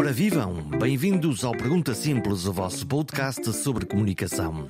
Ora vivam, bem-vindos ao Pergunta Simples, o vosso podcast sobre comunicação.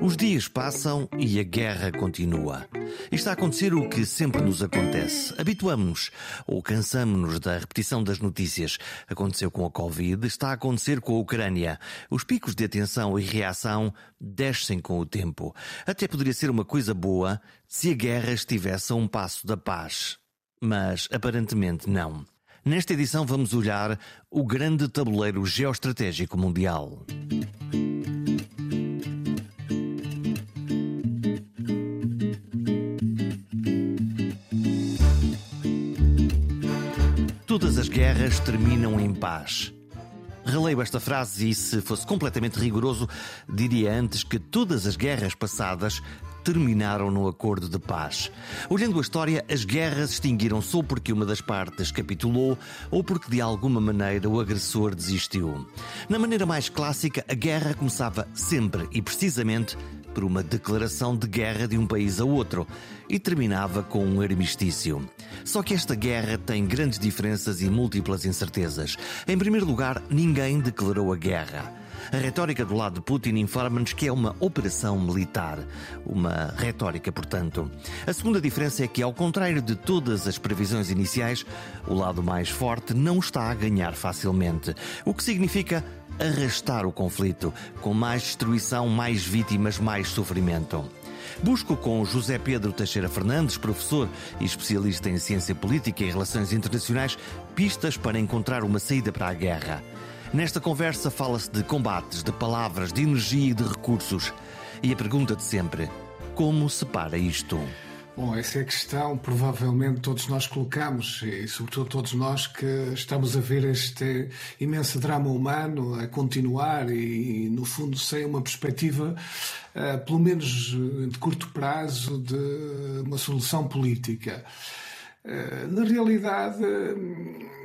Os dias passam e a guerra continua. Está a acontecer o que sempre nos acontece. Habituamos-nos ou cansamos-nos da repetição das notícias. Aconteceu com a Covid, está a acontecer com a Ucrânia. Os picos de atenção e reação descem com o tempo. Até poderia ser uma coisa boa se a guerra estivesse a um passo da paz. Mas aparentemente não. Nesta edição vamos olhar o grande tabuleiro geoestratégico mundial. Todas as guerras terminam em paz. Releio esta frase e, se fosse completamente rigoroso, diria antes que todas as guerras passadas terminaram no acordo de paz. Olhando a história, as guerras extinguiram-se ou porque uma das partes capitulou ou porque de alguma maneira o agressor desistiu. Na maneira mais clássica, a guerra começava sempre e precisamente por uma declaração de guerra de um país a outro e terminava com um armistício. Só que esta guerra tem grandes diferenças e múltiplas incertezas. Em primeiro lugar, ninguém declarou a guerra. A retórica do lado de Putin informa-nos que é uma operação militar. Uma retórica, portanto. A segunda diferença é que, ao contrário de todas as previsões iniciais, o lado mais forte não está a ganhar facilmente. O que significa arrastar o conflito, com mais destruição, mais vítimas, mais sofrimento. Busco com José Pedro Teixeira Fernandes, professor e especialista em ciência política e relações internacionais, pistas para encontrar uma saída para a guerra. Nesta conversa fala-se de combates, de palavras, de energia e de recursos. E a pergunta de sempre: como se para isto? Bom, essa é a questão, provavelmente todos nós colocamos, e sobretudo todos nós que estamos a ver este imenso drama humano a continuar e, no fundo, sem uma perspectiva, uh, pelo menos de curto prazo, de uma solução política. Uh, na realidade,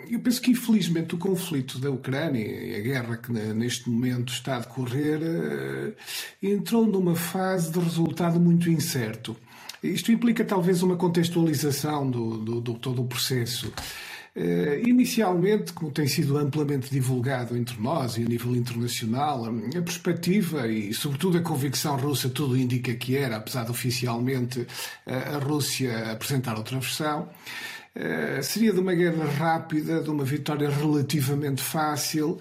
eu penso que, infelizmente, o conflito da Ucrânia e a guerra que neste momento está a decorrer eh, entrou numa fase de resultado muito incerto. Isto implica talvez uma contextualização do, do, do todo o processo. Uh, inicialmente, como tem sido amplamente divulgado entre nós e a nível internacional, a perspectiva e, sobretudo, a convicção russa, tudo indica que era, apesar de oficialmente uh, a Rússia apresentar outra versão. Eh, seria de uma guerra rápida, de uma vitória relativamente fácil,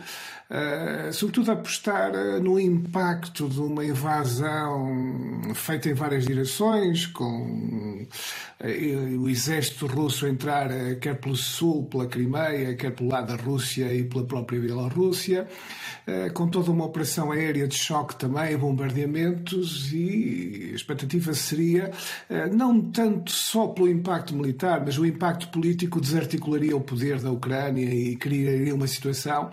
uh, sobretudo apostar uh, no impacto de uma invasão feita em várias direções, com o exército russo entrar quer pelo sul, pela Crimeia, quer pelo lado da Rússia e pela própria Bielorrússia, com toda uma operação aérea de choque também, bombardeamentos, e a expectativa seria não tanto só pelo impacto militar, mas o impacto político desarticularia o poder da Ucrânia e criaria uma situação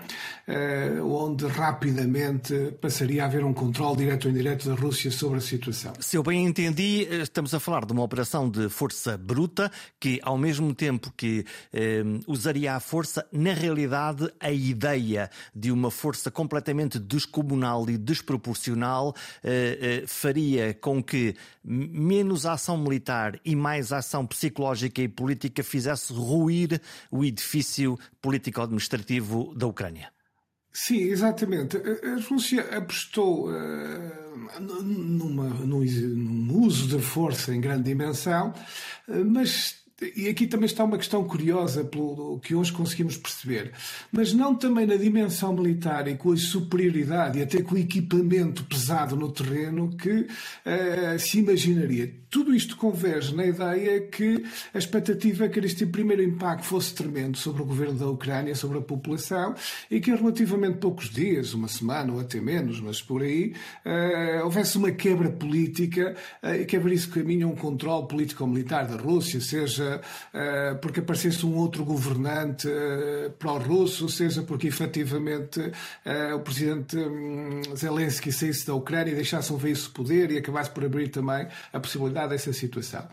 uh, onde rapidamente passaria a haver um controle direto ou indireto da Rússia sobre a situação. Se eu bem entendi, eh, estamos a falar de uma operação de força bruta que, ao mesmo tempo que eh, usaria a força, na realidade, a ideia de uma força completamente descomunal e desproporcional eh, eh, faria com que menos ação militar e mais ação psicológica e política fizesse ruir o edifício político-administrativo da Ucrânia. Sim, exatamente. A Rússia apostou uh, numa, num, num, uso da força em grande dimensão, uh, mas e aqui também está uma questão curiosa pelo que hoje conseguimos perceber, mas não também na dimensão militar e com a superioridade e até com o equipamento pesado no terreno que uh, se imaginaria. Tudo isto converge na ideia que a expectativa é que este primeiro impacto fosse tremendo sobre o governo da Ucrânia, sobre a população, e que em relativamente poucos dias, uma semana ou até menos, mas por aí, uh, houvesse uma quebra política uh, e que abrisse caminho a um controle político-militar da Rússia, seja uh, porque aparecesse um outro governante uh, pró-russo, seja porque efetivamente o presidente um, Zelensky saísse da Ucrânia e deixasse um veio poder e acabasse por abrir também a possibilidade dessa situação.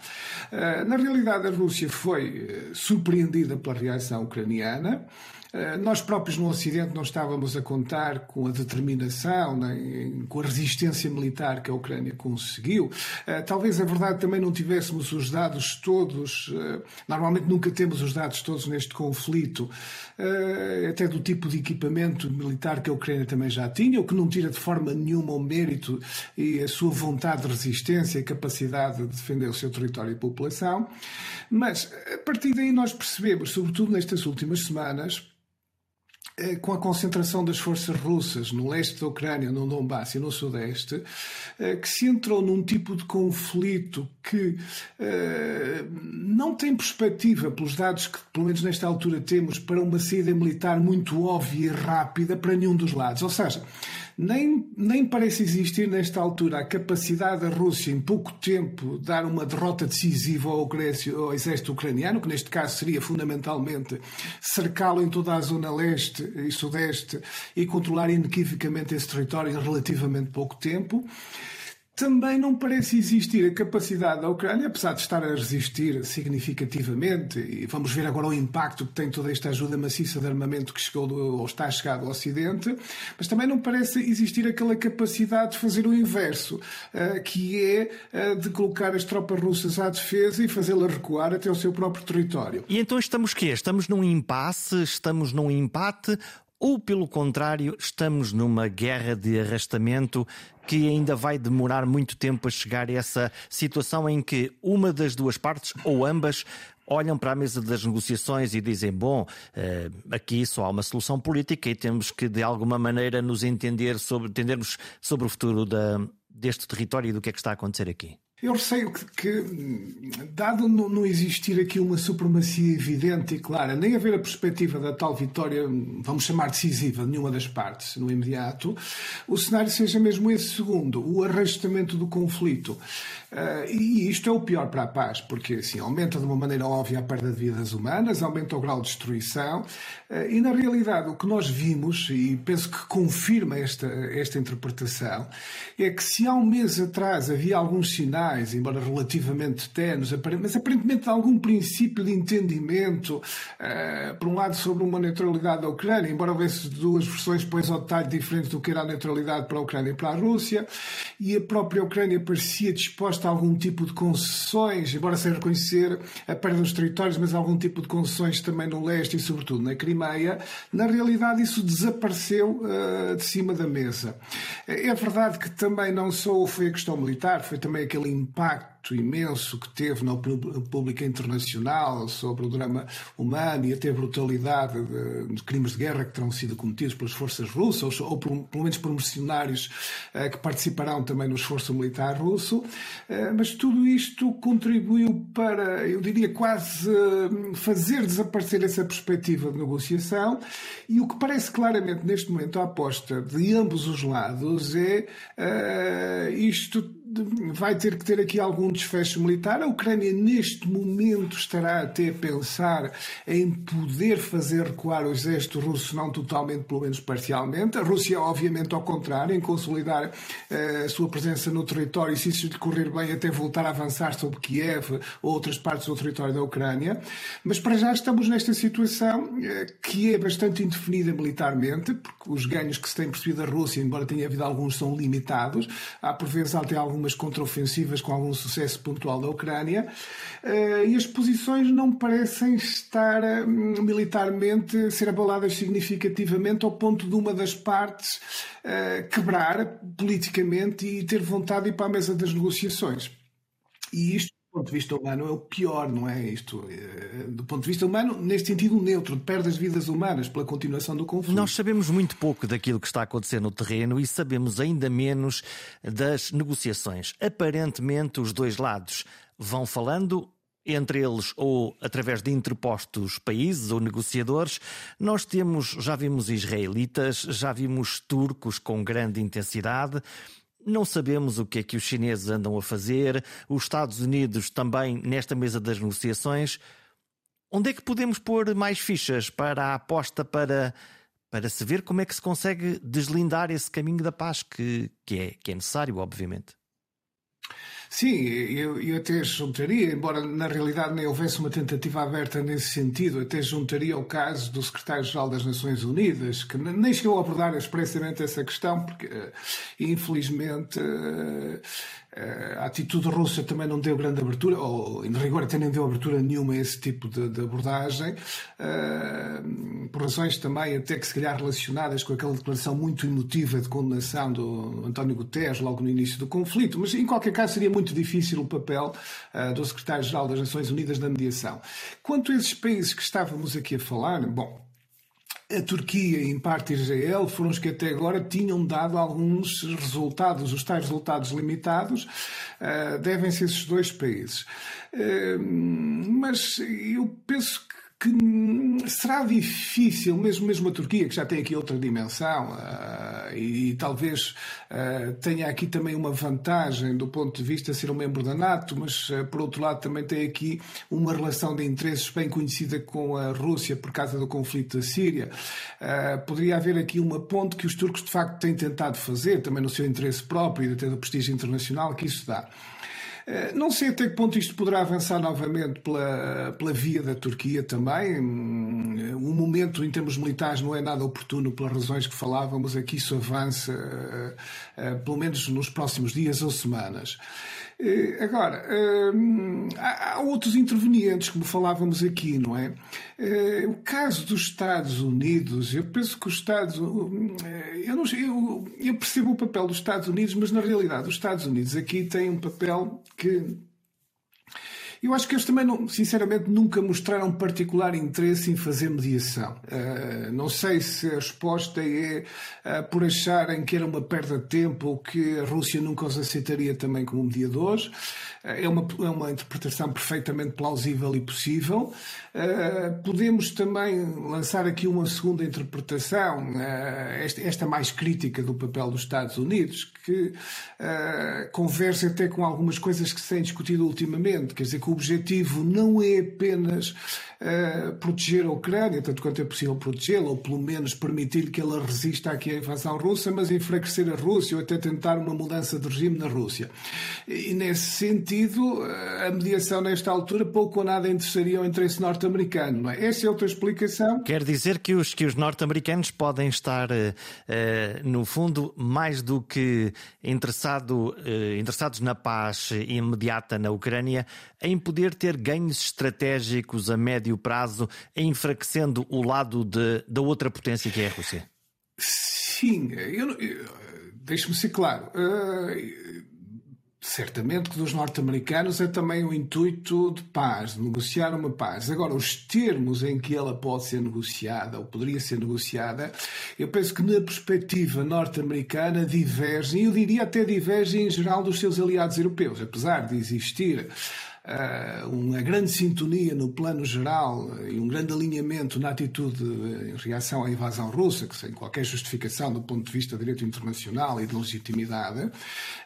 na realidade, a Rússia foi surpreendida pela reação ucraniana. Eh, nós próprios no Ocidente não estávamos a contar com a determinação, nem com a resistência militar que a Ucrânia conseguiu. Eh, talvez a verdade também não tivéssemos os dados todos, eh, normalmente nunca temos os dados todos neste conflito, até do tipo de equipamento militar que a Ucrânia também já tinha, o que não tira de forma nenhuma o mérito e a sua vontade de resistência e capacidade de defender o seu território e população. Mas a partir daí nós percebemos, sobretudo nestas últimas semanas, com a concentração das forças russas no leste da Ucrânia, no Donbass e no sudeste, eh, que se entrou num tipo de conflito que eh, não tem perspectiva, pelos dados que, pelo menos nesta altura, temos, para uma saída militar muito óbvia e rápida para nenhum dos lados. Ou seja, nem, nem parece existir nesta altura a capacidade da Rússia, em pouco tempo, dar uma derrota decisiva ao, ao exército ucraniano, que neste caso seria fundamentalmente cercá-lo em toda a zona leste e sudeste e controlar inequivocamente esse território em relativamente pouco tempo também não parece existir a capacidade da Ucrânia, apesar de estar a resistir significativamente, e vamos ver agora o impacto que tem toda esta ajuda maciça de armamento que chegou ou está a chegar ao Ocidente, mas também não parece existir aquela capacidade de fazer o inverso, uh, que é uh, de colocar as tropas russas à defesa e fazê-las recuar até o seu próprio território. E então estamos quê? Estamos num impasse? Estamos num empate? Ou, pelo contrário, estamos numa guerra de arrastamento que ainda vai demorar muito tempo a chegar a essa situação em que uma das duas partes, ou ambas, olham para a mesa das negociações e dizem: bom, eh, aqui só há uma solução política e temos que de alguma maneira nos entender sobre, entendermos sobre o futuro da, deste território e do que é que está a acontecer aqui. Eu receio que, que dado não, não, existir aqui uma supremacia evidente e clara, nem haver a perspectiva da tal vitória, vamos chamar decisiva, de nenhuma das partes no imediato, o cenário seja mesmo esse segundo, o arrastamento do conflito. Uh, e isto é o pior para a paz, porque assim, aumenta de uma maneira óbvia a perda de vidas humanas, aumenta o grau de destruição, uh, e na realidade o que nós vimos, e penso que confirma esta, esta interpretação, é que se há um mês atrás havia alguns sinais, embora relativamente tenos, mas aparentemente algum princípio de entendimento, uh, por um lado sobre uma neutralidade da Ucrânia, embora houvesse duas versões depois ao detalhe diferentes do que era a neutralidade para a Ucrânia e para a Rússia, e a própria Ucrânia parecia disposta algum tipo de concessões, embora sem reconhecer a perda dos territórios, mas algum tipo de concessões também no leste e, sobretudo, na Crimeia, na realidade isso desapareceu uh, de cima da mesa. É verdade que também não só foi a questão militar, foi também aquele impacto impacto imenso que teve na opinião pública internacional sobre o drama humano e até a brutalidade de, de crimes de guerra que terão sido cometidos pelas forças russas, ou, ou por, pelo menos por mercenários uh, que participarão também no esforço militar russo. Uh, mas tudo isto contribuiu para, eu diria, quase uh, fazer desaparecer essa perspectiva de negociação. E o que parece claramente neste momento a aposta de ambos os lados é isto vai ter que ter aqui algum desfecho militar. A Ucrânia, neste momento, estará até a pensar em poder fazer recuar o exército russo, não totalmente, pelo menos parcialmente. A Rússia, obviamente, ao contrário, em consolidar uh, a sua presença no território e, se isso lhe correr bem, até voltar a avançar sobre Kiev ou outras partes do território da Ucrânia. Mas para já estamos nesta situação uh, que é bastante indefinida militarmente, porque os ganhos que se tem percebido da Rússia, embora tenha havido alguns, são limitados. Há, por vezes, até algum algumas contraofensivas com algum sucesso pontual da Ucrânia, eh, e as posições não parecem estar hum, militarmente ser abaladas significativamente ao ponto de uma das partes eh, quebrar politicamente e ter vontade de ir para a mesa das negociações. E isto ponto de vista humano é o pior, não é isto? Eh, do ponto de vista humano, neste sentido neutro, de perdas de vidas humanas pela continuação do conflito. Nós sabemos muito pouco daquilo que está a acontecer no terreno e sabemos ainda menos das negociações. Aparentemente, os dois lados vão falando entre eles ou através de interpostos países ou negociadores, nós temos, já vimos israelitas, já vimos turcos com grande intensidade, não sabemos o que é que os chineses andam a fazer, os Estados Unidos também nesta mesa das negociações. Onde é que podemos pôr mais fichas para a aposta para, para se ver como é que se consegue deslindar esse caminho da paz que, que, é, que é necessário, obviamente? Sim, eu, eu até juntaria, embora na realidade nem houvesse uma tentativa aberta nesse sentido, até juntaria o caso do secretário-geral das Nações Unidas, que nem chegou a abordar expressamente essa questão, porque eh, infelizmente eh, a atitude russa também não deu grande abertura, ou em rigor até nem deu abertura nenhuma a esse tipo de, de abordagem, uh, por razões também até que se calhar relacionadas com aquela declaração muito emotiva de condenação do António Guterres logo no início do conflito, mas em qualquer caso seria muito difícil o papel uh, do secretário-geral das Nações Unidas na mediação. Quanto a esses países que estávamos aqui a falar, bom, a Turquia, em parte Israel, foram os que até agora tinham dado alguns resultados, os tais resultados limitados, uh, devem ser esses dois países. Uh, mas eu penso que que será difícil, mesmo, mesmo a Turquia, que já tem aqui outra dimensão, uh, e, e, talvez uh, tenha aqui também uma vantagem do ponto de vista de ser um membro da NATO, mas uh, por outro lado também tem aqui uma relação de interesses bem conhecida com a Rússia por causa do conflito da Síria. poderia haver aqui uma ponte que os turcos de facto têm tentado fazer, também no seu interesse próprio e até do prestígio internacional que isso dá. Eh, não sei até que ponto isto poderá avançar novamente pela, pela via da Turquia também. O hum, momento em termos militares não é nada oportuno pelas razões que falávamos, aqui isso avança, eh, eh, pelo menos nos próximos dias ou semanas. Eh, agora, hum, há outros intervenientes, como falávamos aqui, não é? Eh, o caso dos Estados Unidos, eu penso que os Estados eh, eu, não, eu, eu percebo o papel dos Estados Unidos, mas na realidade os Estados Unidos aqui têm um papel que eu acho que eles também, não, sinceramente, nunca mostraram particular interesse em fazer mediação. Uh, não sei se a resposta é uh, por acharem que era uma perda de tempo ou que a Rússia nunca os aceitaria também como mediadores. Uh, é, uma, é uma interpretação perfeitamente plausível e possível. podemos também lançar aqui uma segunda interpretação, esta, esta, mais crítica do papel dos Estados Unidos, que conversa até com algumas coisas que se têm discutido ultimamente. Quer dizer, que o objetivo não é apenas uh, proteger a Ucrânia, tanto quanto é possível protegê-la, ou pelo menos permitir que ela resista aqui à invasão russa, mas enfraquecer a Rússia ou até tentar uma mudança de regime na Rússia. E nesse sentido, eh, a mediação nesta altura pouco ou nada interessaria ao interesse norte-americano. É? Essa é outra explicação. Quer dizer que os, que os norte-americanos podem estar, uh, no fundo, mais do que interessado, uh, interessados na paz imediata na Ucrânia, em poder ter ganhos estratégicos a médio prazo, enfraquecendo o lado de, da outra potência que é a Rússia? Sim, eu, eu deixe-me ser claro. Uh, certamente que dos norte-americanos é também o intuito de paz, de negociar uma paz. Agora, os termos em que ela pode ser negociada, ou poderia ser negociada, eu penso que na perspectiva norte-americana divergem, eu diria até divergem em geral dos seus aliados europeus, apesar de existir uma grande sintonia no plano geral e um grande alinhamento na atitude em reação à invasão russa, que sem qualquer justificação do ponto de vista do direito internacional e de legitimidade, uh,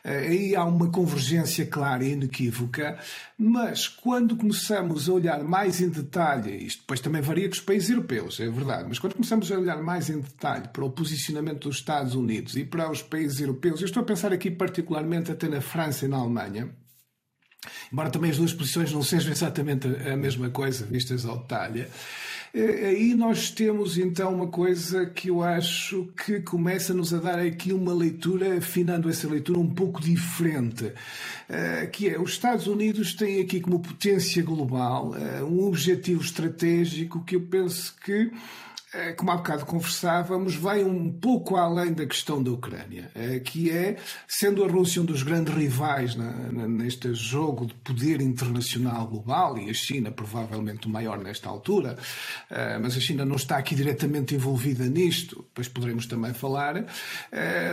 aí há uma convergência clara e inequívoca, mas quando começamos a olhar mais em detalhe, isto depois também varia com os países europeus, é verdade, mas quando começamos a olhar mais em detalhe para o posicionamento dos Estados Unidos e para os países europeus, eu estou a pensar aqui particularmente até na França e na Alemanha, embora também as duas posições não sejam exatamente a mesma coisa, vistas ao detalhe. Eh, aí nós temos então uma coisa que eu acho que começa-nos a dar aqui uma leitura, afinando essa leitura um pouco diferente, eh, que é os Estados Unidos têm aqui como potência global eh, um objetivo estratégico que eu penso que como há bocado conversávamos, vai um pouco além da questão da Ucrânia, é, que é, sendo a Rússia um dos grandes rivais neste jogo de poder internacional global, e a China provavelmente o maior nesta altura, é, mas a China não está aqui diretamente envolvida nisto, depois poderemos também falar.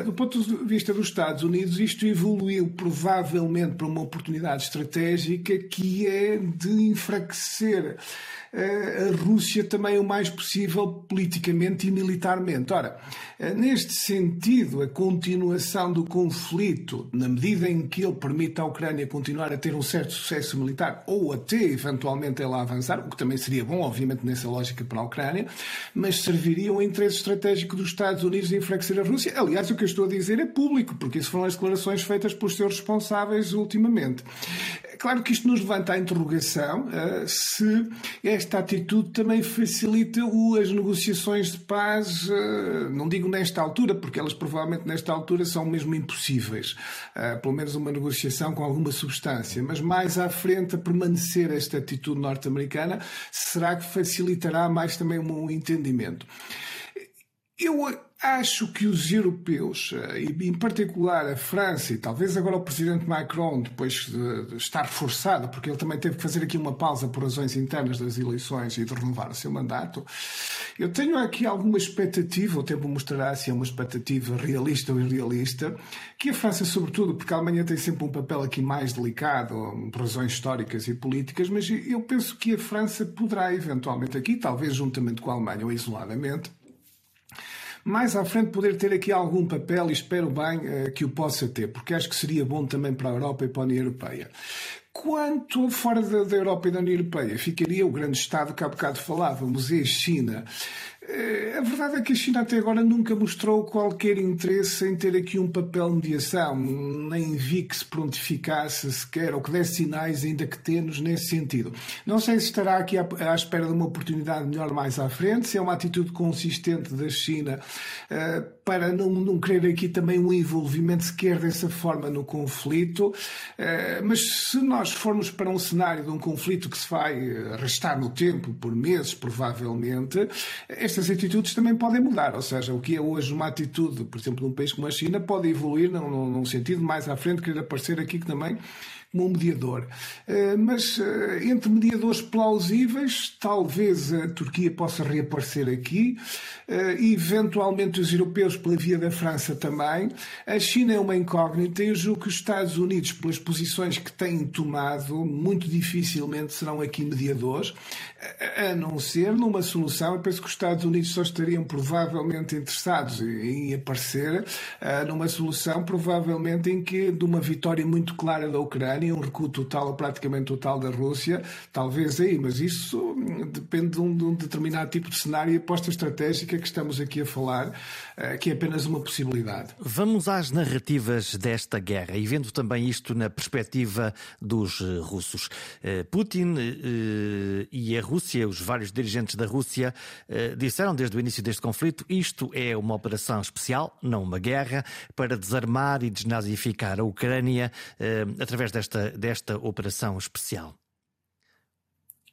Do ponto de vista dos Estados Unidos, isto evoluiu provavelmente para uma oportunidade estratégica que é de enfraquecer a Rússia também o mais possível politicamente e militarmente. Ora, neste sentido, a continuação do conflito, na medida em que ele permite à Ucrânia continuar a ter um certo sucesso militar ou até eventualmente ela avançar, o que também seria bom, obviamente, nessa lógica para a Ucrânia, mas serviria um interesse estratégico dos Estados Unidos em enfraquecer a Rússia. Aliás, o que eu estou a dizer é público, porque isso foram as declarações feitas pelos seus responsáveis ultimamente. É claro que isto nos levanta a interrogação uh, se esta atitude também facilita o, as negociações de paz, uh, não digo nesta altura, porque elas provavelmente nesta altura são mesmo impossíveis, uh, pelo menos uma negociação com alguma substância, mas mais à frente a permanecer esta atitude norte-americana, será que facilitará mais também um entendimento? Eu Acho que os europeus, eh, e em particular a França, e talvez agora o presidente Macron, depois de estar forçado, porque ele também teve que fazer aqui uma pausa por razões internas das eleições e de renovar o seu mandato, eu tenho aqui alguma expectativa, o tempo mostrará se é uma expectativa realista ou irrealista, que a França, sobretudo, porque a Alemanha tem sempre um papel aqui mais delicado, por razões históricas e políticas, mas eu penso que a França poderá eventualmente aqui, talvez juntamente com a Alemanha ou isoladamente, mais à frente poder ter aqui algum papel e espero bem uh, que o possa ter, porque acho que seria bom também para a Europa e para a União Europeia. Quanto fora da, da Europa e da União Europeia, ficaria o grande Estado que há bocado falávamos, e a China. Eh, a verdade é que a China até agora nunca mostrou qualquer interesse em ter aqui um papel de mediação, nem vi que se prontificasse sequer ou que desse sinais, ainda que tenos, nesse sentido. Não sei se estará aqui à, à espera de uma oportunidade melhor mais à frente, se é uma atitude consistente da China uh, para não, não querer aqui também um envolvimento sequer dessa forma no conflito. Uh, mas se nós formos para um cenário de um conflito que se vai arrastar no tempo, por meses, provavelmente, estas atitudes também podem mudar. Ou seja, o que é hoje uma atitude, por exemplo, num país como a China, pode evoluir num, num sentido mais à frente, querer aparecer aqui que também como um mediador. Eh, mas eh, entre mediadores plausíveis, talvez a Turquia possa reaparecer aqui, eh, eventualmente os europeus pela via da França também. A China é uma incógnita e eu julgo que os Estados Unidos, pelas posições que têm tomado, muito dificilmente serão aqui mediadores, a não ser numa solução. Eu penso que os Estados Unidos só estariam provavelmente interessados em aparecer numa solução, provavelmente em que de uma vitória muito clara da Ucrânia Ucrânia, um recuo total ou praticamente total da Rússia, talvez aí, mas isso hum, depende de um, de um determinado tipo de cenário e aposta estratégica que estamos aqui a falar, eh, que é apenas uma possibilidade. Vamos às narrativas desta guerra e vendo também isto na perspectiva dos eh, russos. Eh, Putin e a Rússia, os vários dirigentes da Rússia, disseram desde o início deste conflito isto é uma operação especial, não uma guerra, para desarmar e desnazificar a Ucrânia através desta desta, desta operação especial?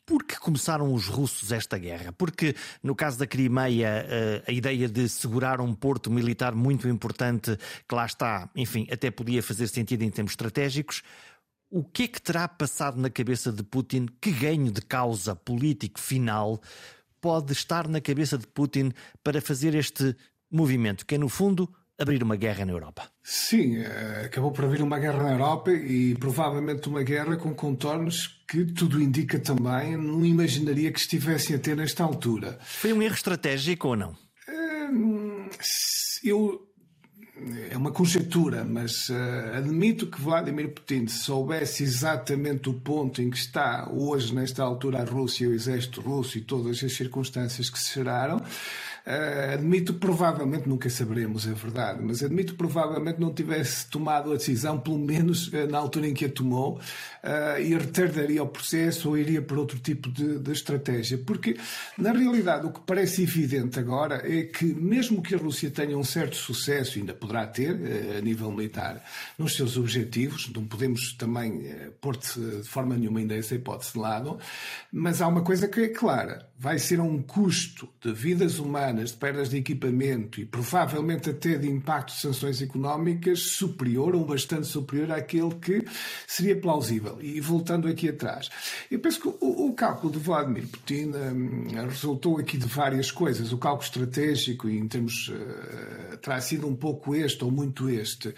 Por que começaram os russos esta guerra? Porque, no caso da Crimeia, eh, a ideia de segurar um porto militar muito importante, que lá está, enfim, até podia fazer sentido em termos estratégicos. O que é que terá passado na cabeça de Putin? Que ganho de causa político final pode estar na cabeça de Putin para fazer este movimento, que é, no fundo, abrir uma guerra na Europa. Sim, eh, acabou por abrir uma guerra na Europa e provavelmente uma guerra com contornos que tudo indica também, não imaginaria que estivessem a ter nesta altura. Foi um erro estratégico ou não? Eh, eu é uma conjectura, mas uh, admito que Vladimir Putin soubesse exatamente o ponto em que está hoje, nesta altura, a Rússia, o exército russo e todas as circunstâncias que se geraram. Uh, admito provavelmente, nunca saberemos, é verdade, mas admito provavelmente não tivesse tomado a decisão, pelo menos uh, na altura em que a tomou, uh, e retardaria o processo ou iria para outro tipo de, de, estratégia. Porque, na realidade, o que parece evidente agora é que, mesmo que a Rússia tenha um certo sucesso, ainda poderá ter, a nível militar, nos seus objetivos, não podemos também pôr de forma nenhuma ainda essa hipótese de lado, mas há uma coisa que é clara: vai ser um custo de vidas humanas de perdas de equipamento e provavelmente até de impacto de sanções económicas superior ou bastante superior àquele que seria plausível. E voltando aqui atrás, eu penso que o, o cálculo de Vladimir Putin um, resultou aqui de várias coisas. O cálculo estratégico, em termos. Uh, terá sido um pouco este ou muito este.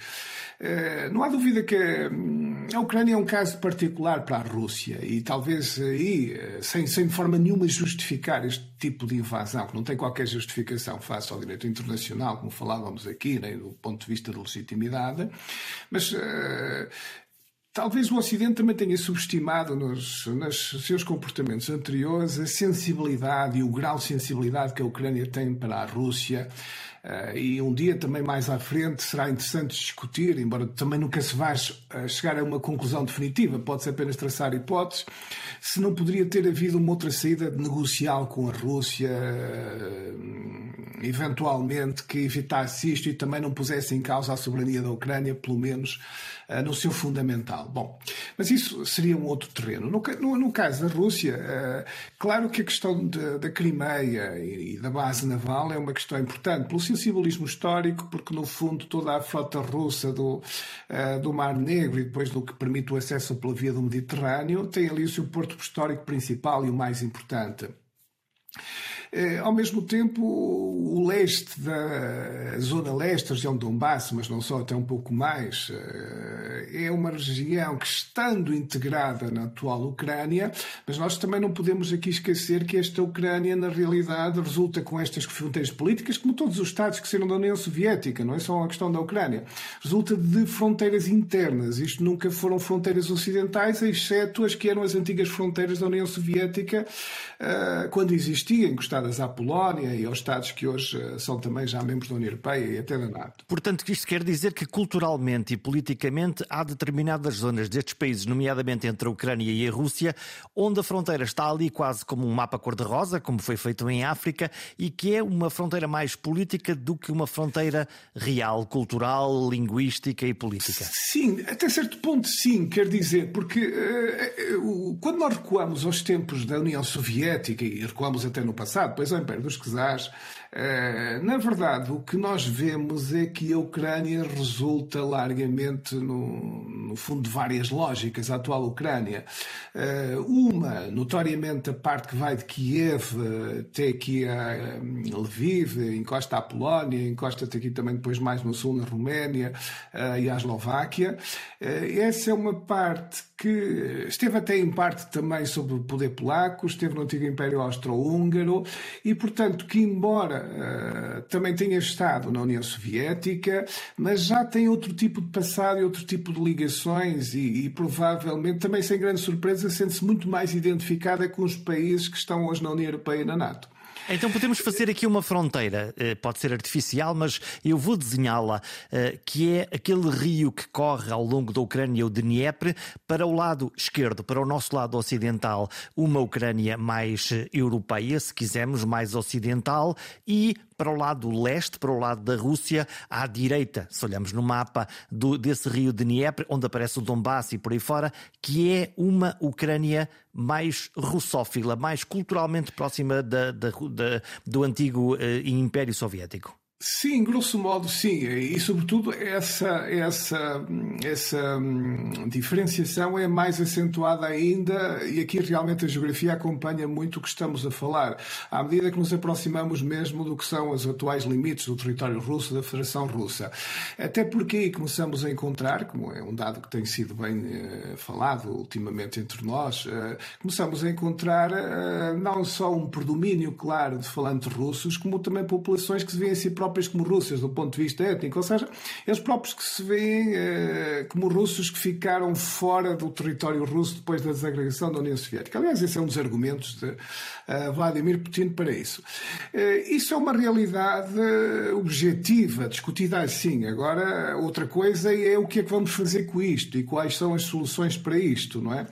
Uh, não há dúvida que hum, a Ucrânia é um caso particular para a Rússia e talvez aí, sem, sem de forma nenhuma justificar este tipo de invasão, que não tem qualquer justificação face ao direito internacional, como falávamos aqui, nem do ponto de vista de legitimidade, mas Talvez o Ocidente também tenha subestimado nos, nos, seus comportamentos anteriores a sensibilidade e o grau de sensibilidade que a Ucrânia tem para a Rússia. Uh, e um dia também mais à frente será interessante discutir, embora também nunca se vá chegar a uma conclusão definitiva, pode-se apenas traçar hipóteses, se não poderia ter havido uma outra saída negocial com a Rússia, uh, eventualmente, que evitasse isto e também não pusesse em causa a soberania da Ucrânia, pelo menos no seu fundamental. Bom, mas isso seria um outro terreno. No, no, no caso da Rússia, uh, claro que a questão de, da Crimeia e, e, da base naval é uma questão importante, pelo sensibilismo histórico, porque no fundo toda a frota russa do, do Mar Negro e depois do que permite o acesso pela via do Mediterrâneo tem ali o seu porto histórico principal e o mais importante. Eh, ao mesmo tempo, o leste da zona leste, a região de Donbass, mas não só, até um pouco mais, eh, é uma região que, estando integrada na atual Ucrânia, mas nós também não podemos aqui esquecer que esta Ucrânia, na realidade, resulta com estas fronteiras políticas, como todos os Estados que saíram da União Soviética, não é só uma questão da Ucrânia, resulta de fronteiras internas. Isto nunca foram fronteiras ocidentais, exceto as que eram as antigas fronteiras da União Soviética, eh, quando existia, encostadas à Polónia e aos Estados que hoje eh, são também já membros da União Europeia e até da NATO. Portanto, isto quer dizer que culturalmente e politicamente há determinadas zonas destes países, nomeadamente entre a Ucrânia e a Rússia, onde a fronteira está ali quase como um mapa cor-de-rosa, como foi feito em África, e que é uma fronteira mais política do que uma fronteira real, cultural, linguística e política. Sim, até certo ponto sim, quer dizer, porque uh, uh, quando nós recuamos aos tempos da União Soviética e recuamos até no passado, depois ao Império dos Czares, eh, na verdade, o que nós vemos é que a Ucrânia resulta largamente, no, no fundo, de várias lógicas, a atual Ucrânia. Eh, uma, notoriamente, a parte que vai de Kiev até aqui a Lviv, encosta à Polónia, encosta até aqui também depois mais no sul, na Roménia eh, e à Eslováquia. Essa é uma parte que esteve até em parte também sob o poder polaco, esteve no antigo Império Austro-Húngaro e, portanto, que embora uh, também tenha estado na União Soviética, mas já tem outro tipo de passado e outro tipo de ligações e, e provavelmente, também sem grande surpresa, sente-se muito mais identificada com os países que estão hoje na União Europeia e na NATO. Então podemos fazer aqui uma fronteira, eh, pode ser artificial, mas eu vou desenhá-la, eh, que é aquele rio que corre ao longo da Ucrânia, o Dnieper, para o lado esquerdo, para o nosso lado ocidental, uma Ucrânia mais eh, europeia, se quisermos, mais ocidental, e para o lado leste, para o lado da Rússia, à direita, se olhamos no mapa do, desse rio de Dnieper, onde aparece o Donbass e por aí fora, que é uma Ucrânia mais russófila, mais culturalmente próxima da, da, da, do antigo uh, Império Soviético. Sim, grosso modo, sim. E, sobretudo, essa, essa, essa hum, diferenciação é mais acentuada ainda, e aqui realmente a geografia acompanha muito o que estamos a falar, à medida que nos aproximamos mesmo do que são os atuais limites do território russo, da Federação Russa. Até porque aí começamos a encontrar, como é um dado que tem sido bem uh, falado ultimamente entre nós, uh, começamos a encontrar uh, não só um predomínio claro de falantes russos, como também populações que se veem a si próprias próprias como russas do ponto de vista étnico, ou seja, eles próprios que se veem eh, como russos que ficaram fora do território russo depois da desagregação da União Soviética. Aliás, esse é um dos argumentos de uh, Vladimir Putin para isso. Uh, isso é uma realidade objetiva, discutida assim. Agora, outra coisa é o que é que vamos fazer com isto e quais são as soluções para isto, não é?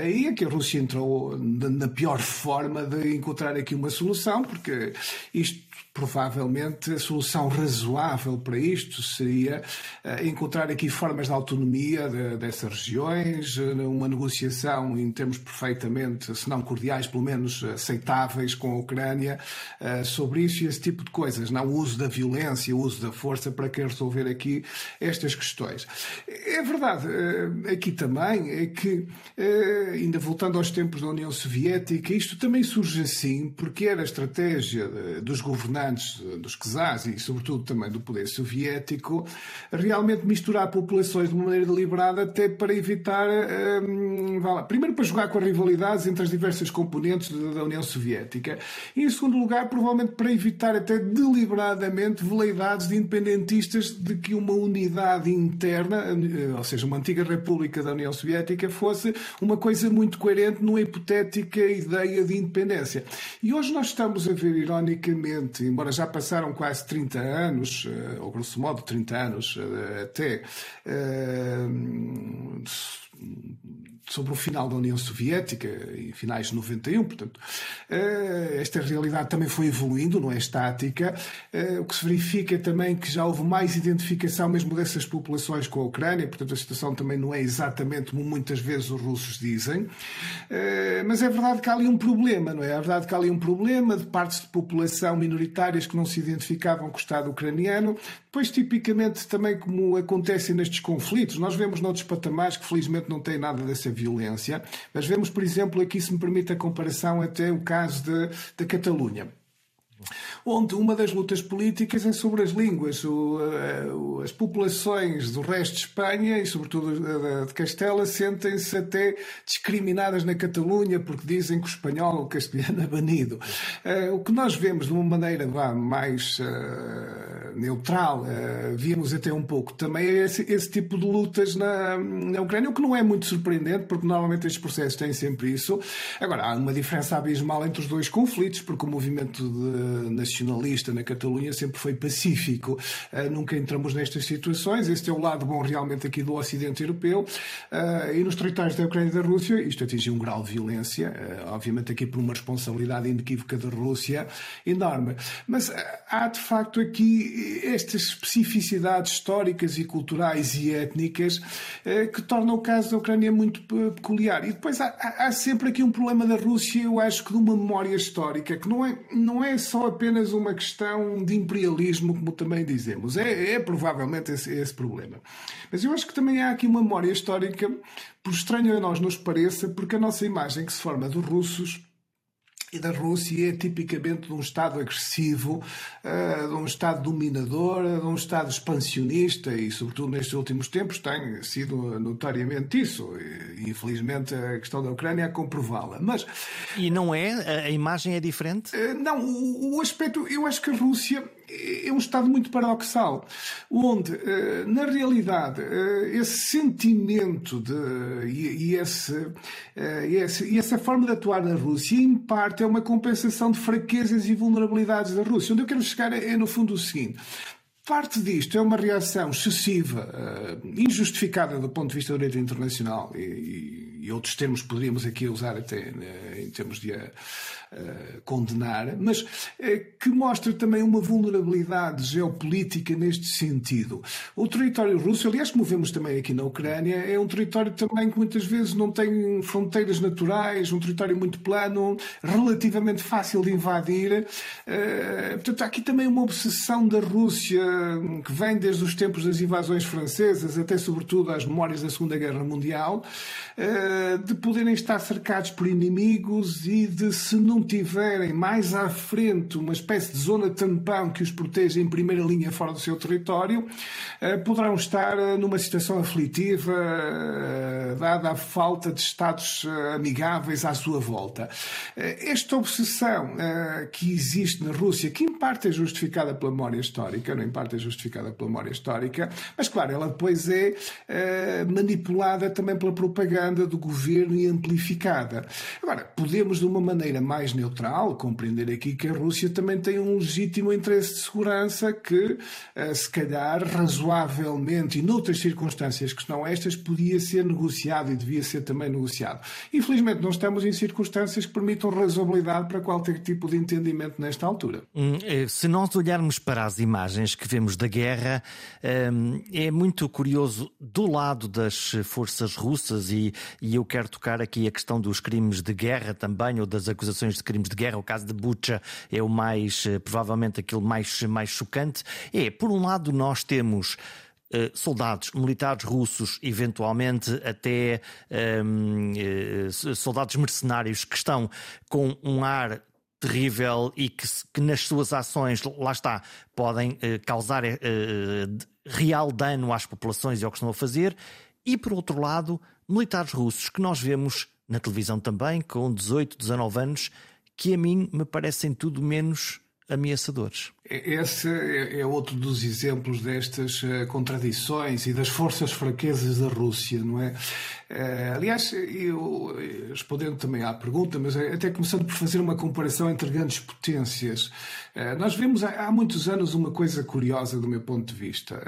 Aí é que a Rússia entrou na pior forma de encontrar aqui uma solução, porque isto provavelmente a solução razoável para isto seria uh, encontrar aqui formas de autonomia de, dessas regiões, uh, uma negociação em termos perfeitamente, se não cordiais, pelo menos aceitáveis com a Ucrânia uh, sobre isso e esse tipo de coisas, não o uso da violência, o uso da força para querer resolver aqui estas questões. É verdade. Aqui também é que, ainda voltando aos tempos da União Soviética, isto também surge assim porque era a estratégia dos governantes, dos czars e, sobretudo, também do poder soviético, realmente misturar populações de uma maneira deliberada até para evitar. Primeiro, para jogar com as rivalidades entre as diversas componentes da União Soviética. E, em segundo lugar, provavelmente para evitar até deliberadamente veleidades de independentistas de que uma unidade interna, eh, ou seja, uma antiga república da União Soviética, fosse uma coisa muito coerente numa hipotética ideia de independência. E hoje nós estamos a ver, ironicamente, embora já passaram quase 30 anos, eh, ou grosso modo 30 anos eh, até, sobre o final da União Soviética, em finais de 91, portanto, eh, esta realidade também foi evoluindo, não é estática, eh, o que se verifica também que já houve mais identificação mesmo dessas populações com a Ucrânia, portanto a situação também não é exatamente como muitas vezes os russos dizem, eh, mas é verdade que há ali um problema, não é? É verdade que há ali um problema de partes de população minoritárias que não se identificavam com o Estado ucraniano, depois tipicamente também como acontece nestes conflitos, nós vemos noutros patamares que felizmente não têm nada dessa violência. Mas vemos, por exemplo, aqui se me permite a comparação até o caso da Catalunha onde uma das lutas políticas é sobre as línguas. O, uh, as populações do resto de Espanha e, sobretudo, de Castela, sentem-se até discriminadas na Catalunha porque dizem que o espanhol ou o castelhano é banido. Uh, o que nós vemos de uma maneira vá, mais uh, neutral, vimos até um pouco também é esse, esse tipo de lutas na, na Ucrânia, o que não é muito surpreendente, porque normalmente estes processos têm sempre isso. Agora, há uma diferença abismal entre os dois conflitos, porque o movimento de, nacionalista na Catalunha sempre foi pacífico. Uh, nunca entramos nestas situações. Este é o lado bom realmente aqui do Ocidente Europeu. Uh, e nos territórios da Ucrânia e da Rússia, isto atingiu um grau de violência, uh, obviamente aqui por uma responsabilidade inequívoca da Rússia enorme. Mas há de facto aqui estas especificidades históricas e culturais e étnicas que tornam o caso da Ucrânia muito peculiar. E depois há, há sempre aqui um problema da Rússia, eu acho que de uma memória histórica, que não é, não é só apenas uma questão de imperialismo, como também dizemos. É, é provavelmente esse, esse problema. Mas eu acho que também há aqui uma memória histórica, por estranho a nós nos pareça, porque a nossa imagem que se forma dos russos e da Rússia é tipicamente de um Estado agressivo, eh, de um Estado dominador, de um Estado expansionista e, sobretudo nestes últimos tempos, tem sido notoriamente isso. E, infelizmente, a questão da Ucrânia é comprová-la. Mas e não é? A imagem é diferente? Eh, não, o aspecto, eu acho que a Rússia é um estado muito paradoxal, onde, eh, na realidade, eh, esse sentimento de, e, e, eh, e, essa forma de atuar na Rússia, em parte, é uma compensação de fraquezas e vulnerabilidades da Rússia. Onde eu quero chegar é, no fundo, o seguinte. Parte disto é uma reação excessiva, injustificada do ponto de vista do direito internacional e, e outros termos poderíamos aqui usar até em termos de eh, condenar, mas uh, que mostra também uma vulnerabilidade geopolítica neste sentido. O território russo, aliás, como vemos também aqui na Ucrânia, é um território também que muitas vezes não tem fronteiras naturais, um território muito plano, relativamente fácil de invadir. Uh, portanto, há aqui também uma obsessão da Rússia que vem desde os tempos das invasões francesas até, sobretudo, às memórias da Segunda Guerra Mundial, de poderem estar cercados por inimigos e de se não tiverem mais à frente uma espécie de zona tampão que os proteja em primeira linha fora do seu território, eh, poderão estar eh, numa situação aflitiva, eh, dada a falta de Estados amigáveis à sua volta. Esta obsessão que existe na Rússia, que em parte é justificada pela memória histórica, não em parte é justificada pela memória histórica, mas claro, ela depois é manipulada também pela propaganda do governo e amplificada. Agora, podemos de uma maneira mais neutral, compreender aqui que a Rússia também tem um legítimo interesse de segurança que, eh, se calhar, razoavelmente e noutras circunstâncias que não estas, podia ser negociado e devia ser também negociado. Infelizmente, não estamos em circunstâncias que permitam razoabilidade para qualquer tipo de entendimento nesta altura. Hum, eh, se nós olharmos para as imagens que vemos da guerra, hum, é muito curioso do lado das forças russas, e, e eu quero tocar aqui a questão dos crimes de guerra também, ou das acusações crimes de guerra, o caso de Bucha é o mais, eh, provavelmente aquele mais, mais chocante, é, por um lado, nós temos soldados militares russos, eventualmente até um, soldados mercenários que estão com um ar terrível e que, que, nas suas ações, lá está, podem causar real dano às populações e ao que estão a fazer, e por outro lado, militares russos que nós vemos na televisão também, com 18, 19 anos, que a mim me parecem tudo menos ameaçadores. Esse é, é outro dos exemplos destas eh, contradições e das forças fraquezas da Rússia, não é? Eh, aliás, eu, respondendo também à pergunta, mas até começando por fazer uma comparação entre grandes potências, eh, nós vemos há muitos anos uma coisa curiosa do meu ponto de vista.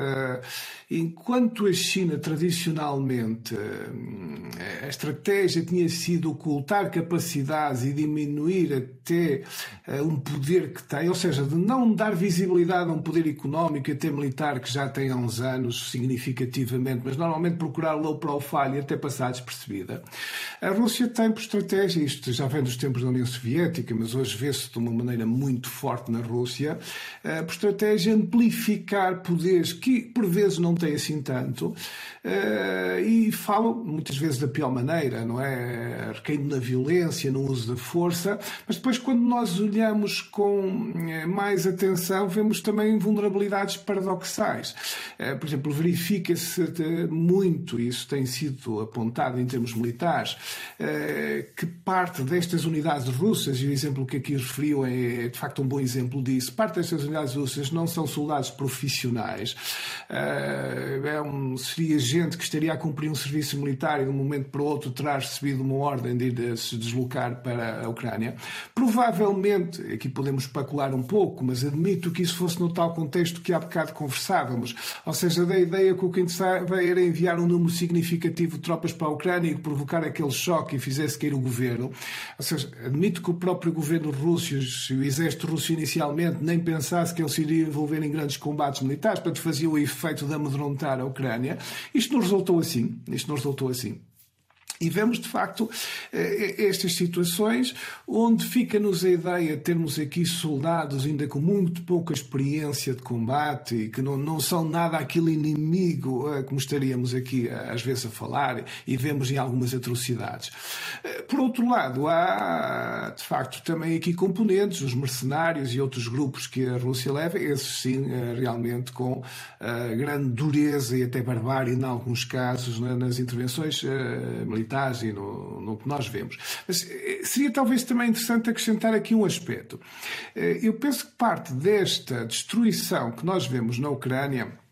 Enquanto a China tradicionalmente a estratégia tinha sido ocultar capacidades e diminuir até um poder que tem, ou seja, de não dar dar visibilidade a um poder económico e até militar que já tem há uns anos, significativamente, mas normalmente procurar low profile e até passar despercebida. A Rússia tem por estratégia, isto já vem dos tempos da União Soviética, mas hoje vê-se de uma maneira muito forte na Rússia, eh, por estratégia amplificar poderes que por vezes não têm assim tanto eh, e falam muitas vezes da pior maneira, não é? Recaindo na violência, no uso da força, mas depois quando nós olhamos com eh, mais atenção vemos também vulnerabilidades paradoxais. Eh, por exemplo, verifica-se muito, isso tem sido apontado em termos militares, eh, que parte destas unidades russas, e o exemplo que aqui referiu é, é de facto um bom exemplo disso, parte destas unidades russas não são soldados profissionais, eh, é um, seria gente que estaria a cumprir um serviço militar e de um momento para o outro terá recebido uma ordem de ir se deslocar para a Ucrânia. Provavelmente, aqui podemos especular um pouco, mas admito admito que isso fosse no tal contexto que há bocado conversávamos. Ou seja, da ideia que o que interessava era enviar um número significativo de tropas para a Ucrânia e provocar aquele choque e fizesse cair o governo. Ou seja, admito que o próprio governo russo o exército russo inicialmente nem pensasse que ele se iria envolver em grandes combates militares, portanto fazia o efeito de amedrontar a Ucrânia. Isto não resultou assim. Isto não resultou assim. E vemos, de facto, eh, eh, estas situações onde fica-nos a ideia de termos aqui soldados ainda com muito pouca experiência de combate e que não, não são nada aquele inimigo eh, como estaríamos aqui às vezes a falar e vemos em algumas atrocidades. Por outro lado, há de facto também aqui componentes, os mercenários e outros grupos que a Rússia leva, esses sim, realmente com grande dureza e até barbárie em alguns casos nas intervenções militares e no, no que nós vemos. Mas eh, seria talvez também interessante acrescentar aqui um aspecto. Eh, eu penso que parte desta destruição que nós vemos na Ucrânia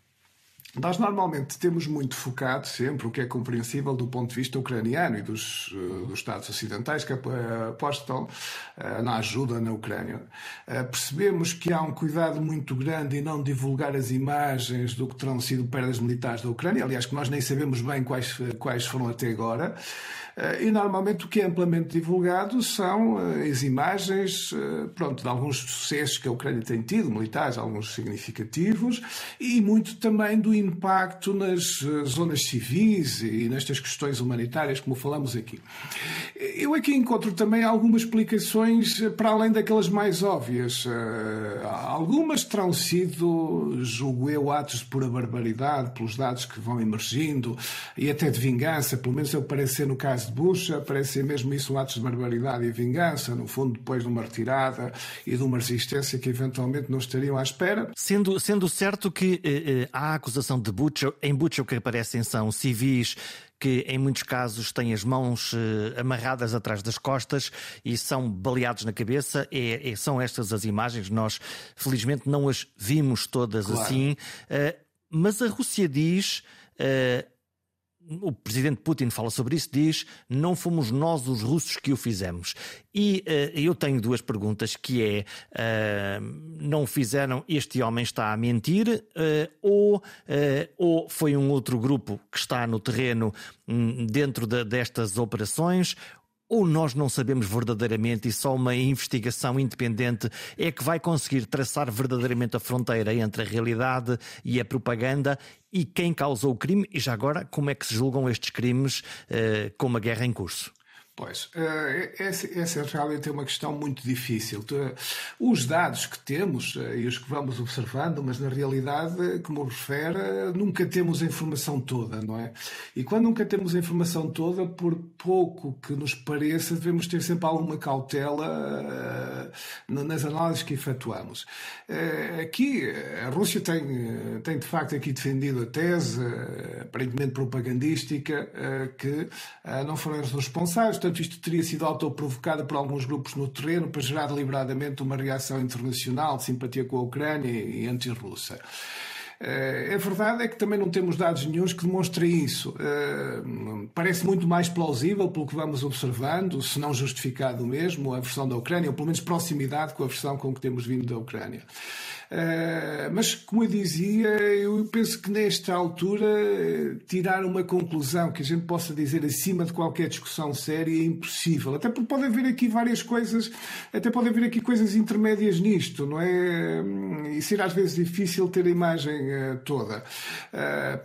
nós normalmente temos muito focado sempre, o que é compreensível do ponto de vista ucraniano e dos, eh, dos Estados ocidentais que apostam na ajuda na Ucrânia. Percebemos que há um cuidado muito grande em não divulgar as imagens do que terão sido perdas militares da Ucrânia, aliás, que nós nem sabemos bem quais, quais foram até agora. Eh, e normalmente o que é amplamente divulgado são eh, as imagens eh, pronto, de alguns sucessos que a Ucrânia tem tido, militares, alguns significativos, e muito também do impacto nas zonas civis e nestas questões humanitárias, como falamos aqui. Eu aqui encontro também algumas explicações para além daquelas mais óbvias. Algumas terão sido, julgo eu, atos de pura barbaridade, pelos dados que vão emergindo, e até de vingança, pelo menos eu parece ser no caso caso de Bush, parece mesmo isso um ato de barbaridade e vingança, no fundo, depois de uma retirada e de uma resistência que eventualmente não estariam à espera. Sendo, sendo certo que eh, eh a acusação de Butcher, em Butcher o que aparecem são civis que em muitos casos têm as mãos eh, amarradas atrás das costas e são baleados na cabeça. É, é, são estas as imagens, nós felizmente não as vimos todas claro. assim, uh, mas a Rússia diz. Uh, o presidente Putin fala sobre isso, diz não fomos nós os russos que o fizemos. E uh, eu tenho duas perguntas, que é uh, não fizeram, este homem está a mentir, uh, ou, ou foi um outro grupo que está no terreno um, dentro de, destas operações, ou nós não sabemos verdadeiramente e só uma investigação independente é que vai conseguir traçar verdadeiramente a fronteira entre a realidade e a propaganda e quem causou o crime e já agora como é que se julgam estes crimes uh, com uma guerra em curso? Pois, eh, essa, é realmente uma questão muito difícil. Os dados que temos eh, e os que vamos observando, mas na realidade, como refere, nunca temos a informação toda, não é? E quando nunca temos a informação toda, por pouco que nos pareça, devemos ter sempre alguma cautela eh, nas análises que efetuamos. Aqui, a Rússia tem, tem de facto aqui defendido a tese, aparentemente propagandística, que não foram responsáveis Portanto, isto teria sido autoprovocado por alguns grupos no terreno para gerar deliberadamente uma reação internacional de simpatia com a Ucrânia e anti-russa. Eh, a verdade é que também não temos dados nenhums que demonstrem isso. Eh, parece muito mais plausível, pelo que vamos observando, se não justificado mesmo, a versão da Ucrânia, ou pelo menos proximidade com a versão com que temos vindo da Ucrânia. Uh, mas, como eu dizia, eu penso que nesta altura tirar uma conclusão que a gente possa dizer acima de qualquer discussão séria é impossível. Até porque pode haver aqui várias coisas, até pode haver aqui coisas intermédias nisto, não é? E ser às vezes difícil ter a imagem uh, toda.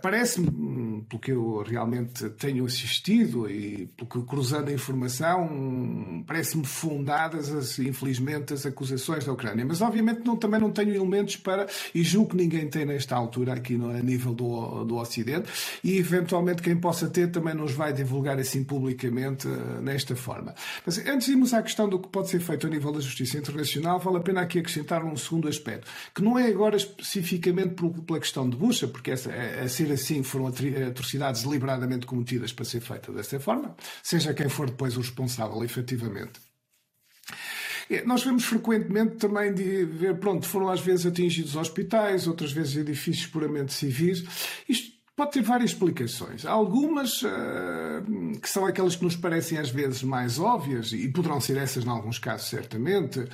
Parece-me, pelo que eu realmente tenho assistido e pelo que cruzando a informação, parece-me fundadas, as, infelizmente, as acusações da Ucrânia. Mas, obviamente, não, também não tenho elementos para, e julgo que ninguém tem nesta altura aqui no, a nível do, do Ocidente, e eventualmente quem possa ter também nos vai divulgar assim publicamente uh, nesta forma. Mas antes de irmos à questão do que pode ser feito a nível da justiça internacional, vale a pena aqui acrescentar um segundo aspecto, que não é agora especificamente pela questão de Bucha, porque essa, a, a ser assim foram atrocidades deliberadamente cometidas para ser feita dessa forma, seja quem for depois o responsável, efetivamente. É, nós vemos frequentemente também de ver, pronto, foram às vezes atingidos hospitais, outras vezes edifícios puramente civis. Isto Pode ter várias explicações. Algumas uh, que são aquelas que nos parecem às vezes mais óbvias, e poderão ser essas em alguns casos, certamente.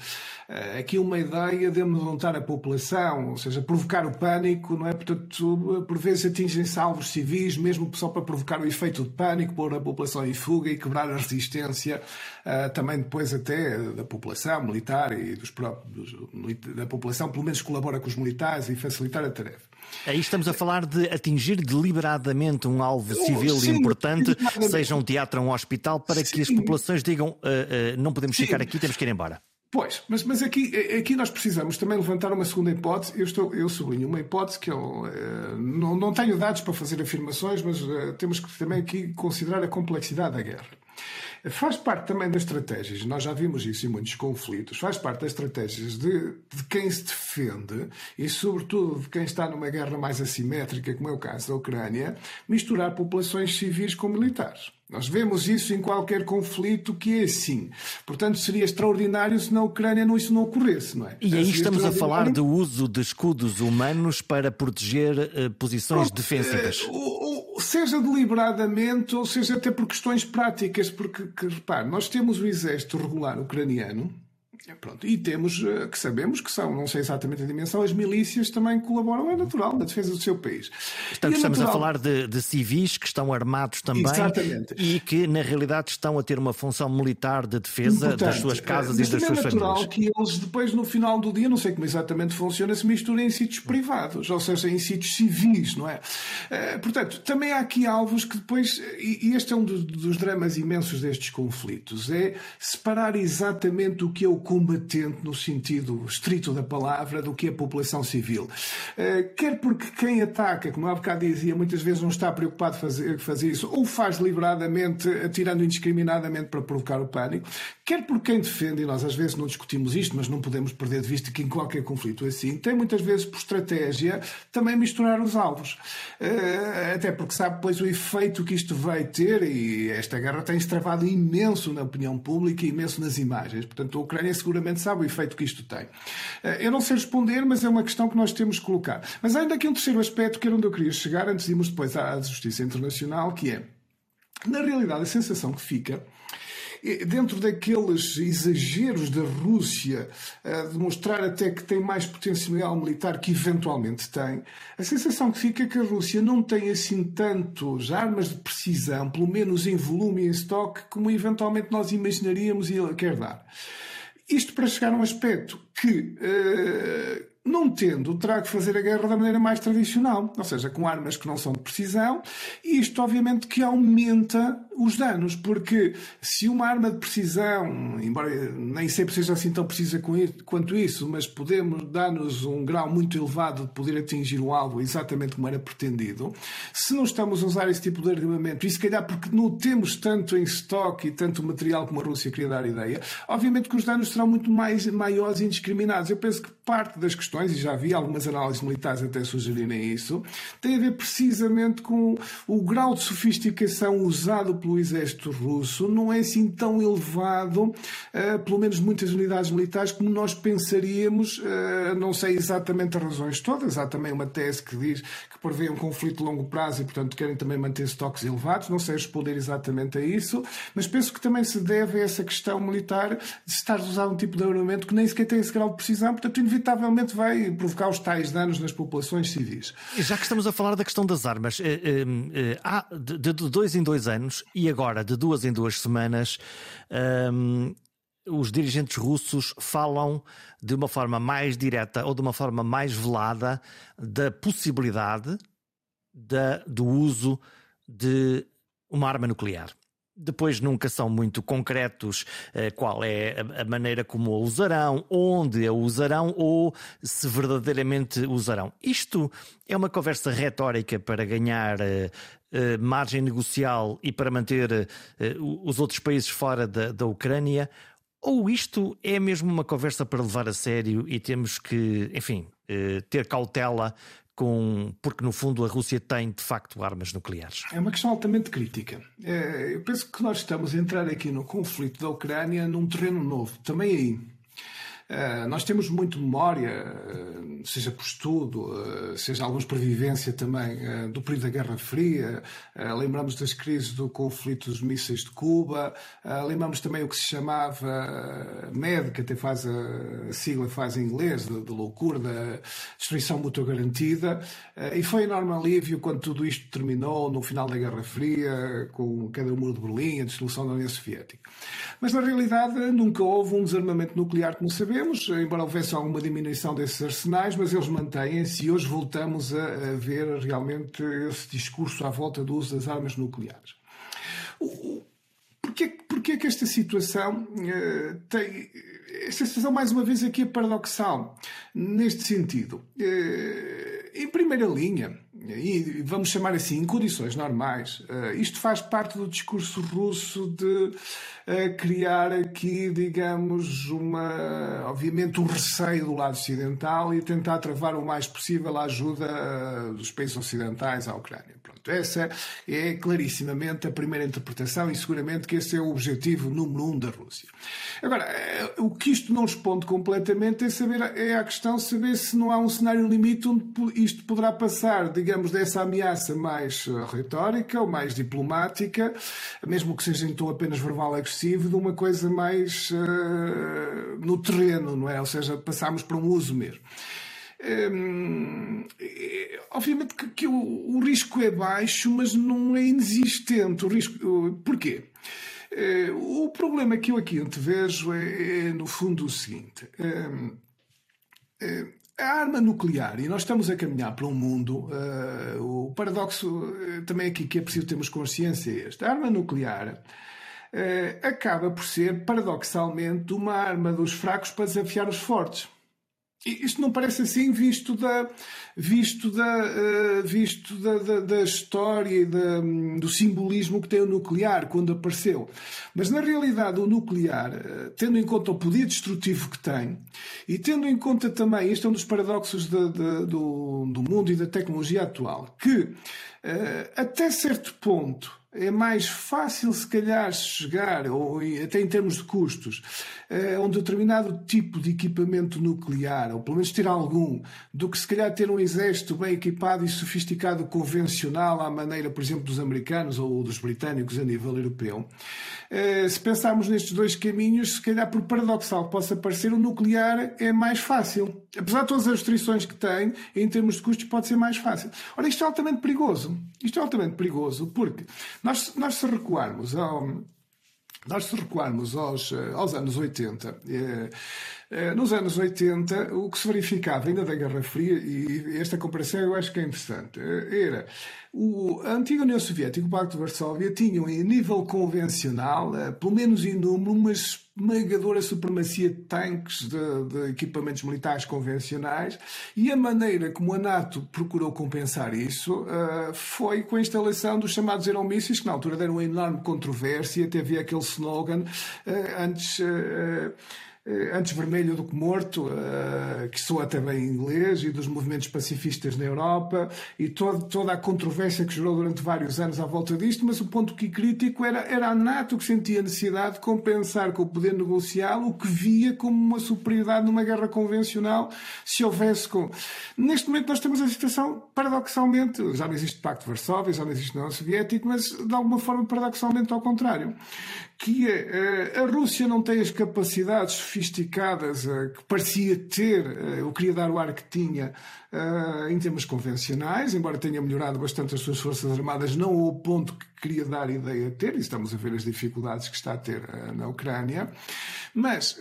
Uh, aqui uma ideia de amedrontar a população, ou seja, provocar o pânico, não é? Portanto, por vezes atingem-se alvos civis, mesmo só para provocar o efeito de pânico, pôr a população em fuga e quebrar a resistência, uh, também depois até da população militar e dos próprios, da população, pelo menos colabora com os militares e facilitar a tarefa. Aí estamos a falar de atingir deliberadamente um alvo civil Sim, importante, seja um teatro ou um hospital, para Sim. que as populações digam não podemos Sim. ficar aqui, temos que ir embora. Pois, mas, mas aqui, aqui nós precisamos também levantar uma segunda hipótese. Eu, estou, eu sublinho uma hipótese que eu uh, não, não tenho dados para fazer afirmações, mas temos que também aqui considerar a complexidade da guerra. Faz parte também das estratégias, nós já vimos isso em muitos conflitos, faz parte das estratégias de, de quem se defende e, sobretudo, de quem está numa guerra mais assimétrica, como é o caso da Ucrânia, misturar populações civis com militares. Nós vemos isso em qualquer conflito que é assim. Portanto, seria extraordinário se na Ucrânia não, isso não ocorresse, não é? E aí estamos a falar do uso de escudos humanos para proteger uh, posições Pronto, defensivas. Uh, seja deliberadamente ou seja até por questões práticas, porque, que, repare, nós temos o exército regular ucraniano Pronto, e temos eh, que sabemos que são, não sei exatamente a dimensão, as milícias também colaboram, é natural, na defesa do seu país. Portanto, é estamos natural... a falar de, de, civis que estão armados também exatamente. e que, na realidade, estão a ter uma função militar de defesa Importante. das suas casas Mas e das suas famílias. É natural que eles, depois, no final do dia, não sei como exatamente funciona, se misturem em sítios privados, ou seja, em sítios civis, não é? Eh, portanto, também há aqui alvos que depois, e este é um dos dramas imensos destes conflitos, é separar exatamente o que é o combatente no sentido estrito da palavra do que a população civil. Eh, quer porque quem ataca, como há bocado dizia, muitas vezes não está preocupado fazer, fazer isso, ou faz deliberadamente, atirando indiscriminadamente para provocar o pânico, quer por quem defende, e nós às vezes não discutimos isto, mas não podemos perder de vista que em qualquer conflito é assim, tem muitas vezes por estratégia também misturar os alvos. Eh, até porque sabe depois o efeito que isto vai ter, e esta guerra tem estravado imenso na opinião pública e imenso nas imagens. Portanto, a Ucrânia seguramente sabe o efeito que isto tem. Eh, eu não sei responder, mas é uma questão que nós temos que colocar. Mas ainda aqui um terceiro aspecto que era onde eu queria chegar, antes de irmos depois à Justiça Internacional, que é, na realidade, a sensação que fica dentro daqueles exageros da Rússia eh, de mostrar até que tem mais potencial militar que eventualmente tem, a sensação que fica é que a Rússia não tem assim tantas armas de precisão, pelo menos em volume e em estoque, como eventualmente nós imaginaríamos e ele quer dar. Isto para chegar a um aspecto que uh, não tendo, terá que fazer a guerra da maneira mais tradicional, ou seja, com armas que não são de precisão, e isto obviamente que aumenta os danos, porque se uma arma de precisão, embora nem sempre seja assim tão precisa quanto isso, mas podemos dar-nos um grau muito elevado de poder atingir o alvo exatamente como era pretendido, se não estamos a usar esse tipo de armamento, e se calhar porque não temos tanto em estoque e tanto material como a Rússia queria dar ideia, obviamente que os danos serão muito mais maiores e indiscriminados. Eu penso que parte das questões, e já vi algumas análises militares até sugerirem isso, tem a ver precisamente com o grau de sofisticação usado pelo exército russo não é assim tão elevado, uh, pelo menos muitas unidades militares, como nós pensaríamos. Uh, não sei exatamente as razões todas. Há também uma tese que diz que prevê um conflito de longo prazo e, portanto, querem também manter estoques elevados. Não sei responder exatamente a isso, mas penso que também se deve a essa questão militar de estar a usar um tipo de armamento que nem sequer tem esse grau de precisão, portanto, inevitavelmente vai provocar os tais danos nas populações civis. Já que estamos a falar da questão das armas, eh, há de dois em dois anos e agora de duas em duas semanas, um, os dirigentes russos falam de uma forma mais direta ou de uma forma mais velada da possibilidade da, do uso de uma arma nuclear. Depois nunca são muito concretos eh, qual é a, maneira como a usarão, onde a usarão ou se verdadeiramente usarão. Isto é uma conversa retórica para ganhar eh, eh, margem negocial e para manter os outros países fora da, da Ucrânia? Ou isto é mesmo uma conversa para levar a sério e temos que, enfim, eh, ter cautela com, porque no fundo a Rússia tem de facto armas nucleares? É uma questão altamente crítica. Eu penso que nós estamos a entrar aqui no conflito da Ucrânia num terreno novo. Também aí nós temos muito memória, uh, seja por estudo, uh, seja alguns por vivência também, do período da Guerra Fria. lembramos das crises do conflito dos mísseis de Cuba. lembramos também o que se chamava MED, que até faz a, sigla faz em inglês, de, loucura, da destruição mútua garantida. e foi enorme alívio quando tudo isto terminou no final da Guerra Fria, com a queda do muro de Berlim, a dissolução da União Soviética. Mas na realidade nunca houve um desarmamento nuclear, como sabemos sabemos, embora houvesse alguma diminuição desses arsenais, mas eles mantêm-se e hoje voltamos a, a, ver realmente esse discurso à volta do uso das armas nucleares. Porquê, porquê que esta situação uh, tem. Esta situação, mais uma vez, aqui é paradoxal, neste sentido. Uh, em primeira linha, e vamos chamar assim, em condições normais, uh, isto faz parte do discurso russo de criar aqui, digamos, uma, obviamente, um receio do lado ocidental e tentar travar o mais possível a ajuda dos países ocidentais à Ucrânia. Pronto, essa é clarissimamente a primeira interpretação e seguramente que esse é o objetivo número um da Rússia. Agora, eh, o que isto não responde completamente é, saber, é a questão de saber se não há um cenário limite onde isto poderá passar, digamos, dessa ameaça mais eh, retórica ou mais diplomática, mesmo que seja então apenas verbal agressivo, de uma coisa mais uh, no terreno, não é? Ou seja, passarmos para um uso mesmo. Hum, obviamente que, que o, o, risco é baixo, mas não é inexistente. O risco, porquê? Eh, o problema que eu aqui antevejo é, é no fundo, o seguinte. Eh, a arma nuclear, e nós estamos a caminhar para um mundo, o paradoxo também aqui que é preciso termos consciência é este. A arma nuclear acaba por ser, paradoxalmente, uma arma dos fracos para desafiar os fortes. Isto não parece assim visto da, visto da, uh, visto da, da, da história e da, do simbolismo que tem o nuclear quando apareceu. Mas na realidade o nuclear, uh, tendo em conta o poder destrutivo que tem e tendo em conta também, este é um dos paradoxos de, de, do, do mundo e da tecnologia atual, que uh, até certo ponto é mais fácil, se calhar, chegar, ou até em termos de custos, a um determinado tipo de equipamento nuclear, ou pelo menos ter algum, do que se calhar ter um exército bem equipado e sofisticado convencional, à maneira, por exemplo, dos americanos ou dos britânicos a nível europeu. Eh, se pensarmos nestes dois caminhos, se calhar, por paradoxal que possa parecer, o nuclear é mais fácil. Apesar de todas as restrições que tem, em termos de custos, pode ser mais fácil. Ora, isto é altamente perigoso. Isto é altamente perigoso porque nós, nós se recuarmos ao, nós, se recuarmos aos, aos anos 80, eh, Eh, nos anos 80, o que se verificava ainda da Guerra Fria, e esta comparação eu acho que é interessante, eh, era o, a antiga União Soviética e o Pacto de Varsóvia tinham, em nível convencional, eh, pelo menos em número, uma esmagadora supremacia de tanques, de, de, equipamentos militares convencionais, e a maneira como a NATO procurou compensar isso uh, foi com a instalação dos chamados aeromísseis, que na altura deram uma enorme controvérsia, até havia aquele slogan uh, antes. Uh, antes vermelho do que morto, eh, que soa bem em inglês, e dos movimentos pacifistas na Europa, e todo, toda a controvérsia que gerou durante vários anos à volta disto, mas o ponto que crítico era, era a NATO que sentia a necessidade de compensar com o poder negocial o que via como uma superioridade numa guerra convencional, se houvesse com... Neste momento nós temos a situação, paradoxalmente, já não existe Pacto de Varsóvia, já não existe União Soviética, mas de alguma forma paradoxalmente ao contrário que é, a Rússia não tem as capacidades sofisticadas eh, que parecia ter, eh, eu queria dar o ar que tinha em termos convencionais, embora tenha melhorado bastante as suas forças armadas, não ao ponto que queria dar ideia de ter, e estamos a ver as dificuldades que está a ter na Ucrânia, mas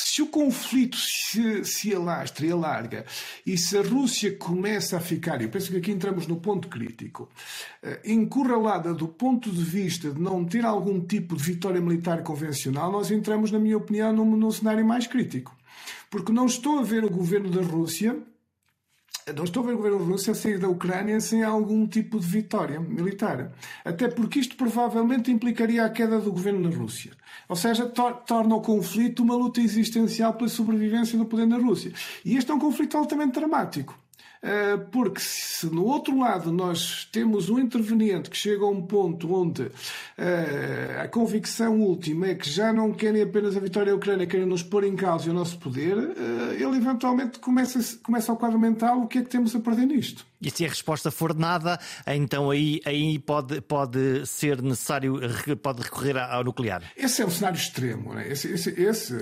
se o conflito se, se alastra e alarga e se a Rússia começa a ficar, eu penso que aqui entramos no ponto crítico, eh, encurralada do ponto de vista de não ter algum tipo de vitória militar convencional, nós entramos, na minha opinião, num, num cenário mais crítico. Porque não estou a ver o governo da Rússia não estou a ver o governo russo a sair da Ucrânia sem algum tipo de vitória militar. Até porque isto provavelmente implicaria a queda do governo da Rússia. Ou seja, tor torna o conflito uma luta existencial pela sobrevivência do poder na Rússia. E este é um conflito altamente dramático. Eh, porque se no outro lado nós temos um interveniente que chega a um ponto onde eh, a convicção última é que já não querem apenas a vitória da Ucrânia, querem nos pôr em causa o nosso poder, eh, ele eventualmente começa, começa ao quadro mental o que é que temos a perder nisto. E se a resposta for nada, então aí, aí pode, pode ser necessário, pode recorrer ao nuclear. Esse é um cenário extremo, né? esse, esse, esse